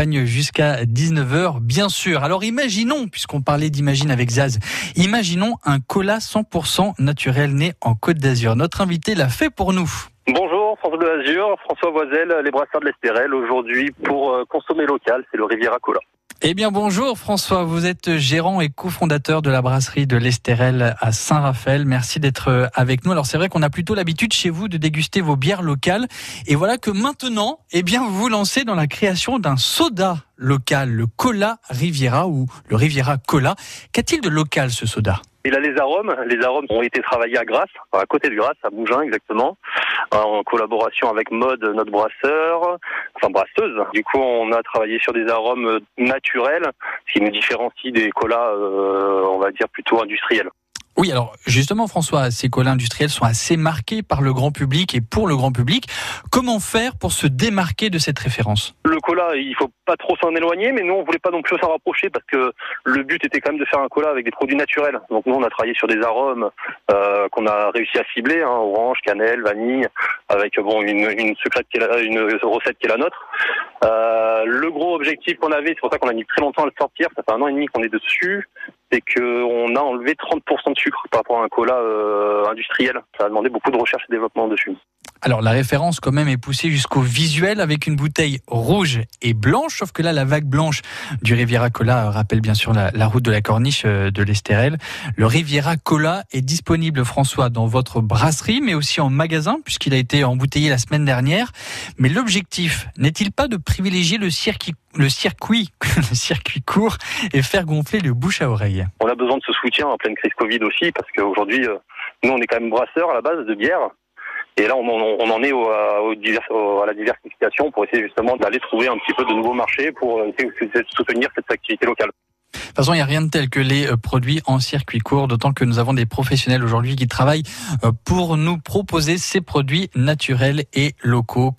jusqu'à 19h, bien sûr. Alors imaginons, puisqu'on parlait d'Imagine avec Zaz, imaginons un cola 100% naturel né en Côte d'Azur. Notre invité l'a fait pour nous. Bonjour, François de l'Azur, François Voisel, les brasseurs de l'Estérel. Aujourd'hui, pour euh, consommer local, c'est le Riviera Cola. Eh bien bonjour François, vous êtes gérant et cofondateur de la brasserie de l'Estérel à Saint-Raphaël. Merci d'être euh, avec nous. Alors c'est vrai qu'on a plutôt l'habitude chez vous de déguster vos bières locales et voilà que maintenant, eh bien vous vous lancez dans la création d'un soda local, le Cola Riviera ou le Riviera Cola. Qu'a-t-il de local ce soda? Il a les arômes. Les arômes ont été travaillés à Grasse, à côté de Grasse, à Mougins exactement, en collaboration avec Mode, notre brasseur, enfin brasseuse. Du coup, on a travaillé sur des arômes naturels, ce qui nous différencie des colas, euh, on va dire plutôt industriels. Oui, alors justement, François, ces colas industriels sont assez marqués par le grand public et pour le grand public. Comment faire pour se démarquer de cette référence? Le cola, il faut pas trop s'en éloigner, mais nous, on voulait pas non plus s'en rapprocher parce que le but était quand même de faire un cola avec des produits naturels. Donc nous, on a travaillé sur des arômes euh, qu'on a réussi à cibler, hein, orange, cannelle, vanille, avec bon une, secrète qui est une recette qui est la nôtre. Euh, le gros objectif qu'on avait, c'est pour ça qu'on a mis très longtemps à le sortir, ça fait un an et demi qu'on est dessus, c'est qu'on a enlevé 30% de sucre par rapport à un cola euh, industriel. Ça a demandé beaucoup de recherche et développement dessus. Alors la référence quand même est poussée jusqu'au visuel avec une bouteille rouge et blanche, sauf que là la vague blanche du Riviera Cola rappelle bien sûr la, route de la Corniche euh, de l'Estérel. Le Riviera Cola est disponible François dans votre brasserie mais aussi en magasin puisqu'il a été embouteillé la semaine dernière. Mais l'objectif n'est-il pas de privilégier le circuit le circuit, le circuit court et faire gonfler le bouche à oreille? On a besoin de ce soutien en pleine crise Covid aussi, parce qu'aujourd'hui, euh, nous, on est quand même brasseurs à la base de bière. Et là, on, en est à la diversification pour essayer justement d'aller trouver un petit peu de nouveaux marchés pour essayer de soutenir cette activité locale. De toute façon, il n'y a rien de tel que les euh, produits en circuit court, d'autant que nous avons des professionnels aujourd'hui qui travaillent euh, pour nous proposer ces produits naturels et locaux.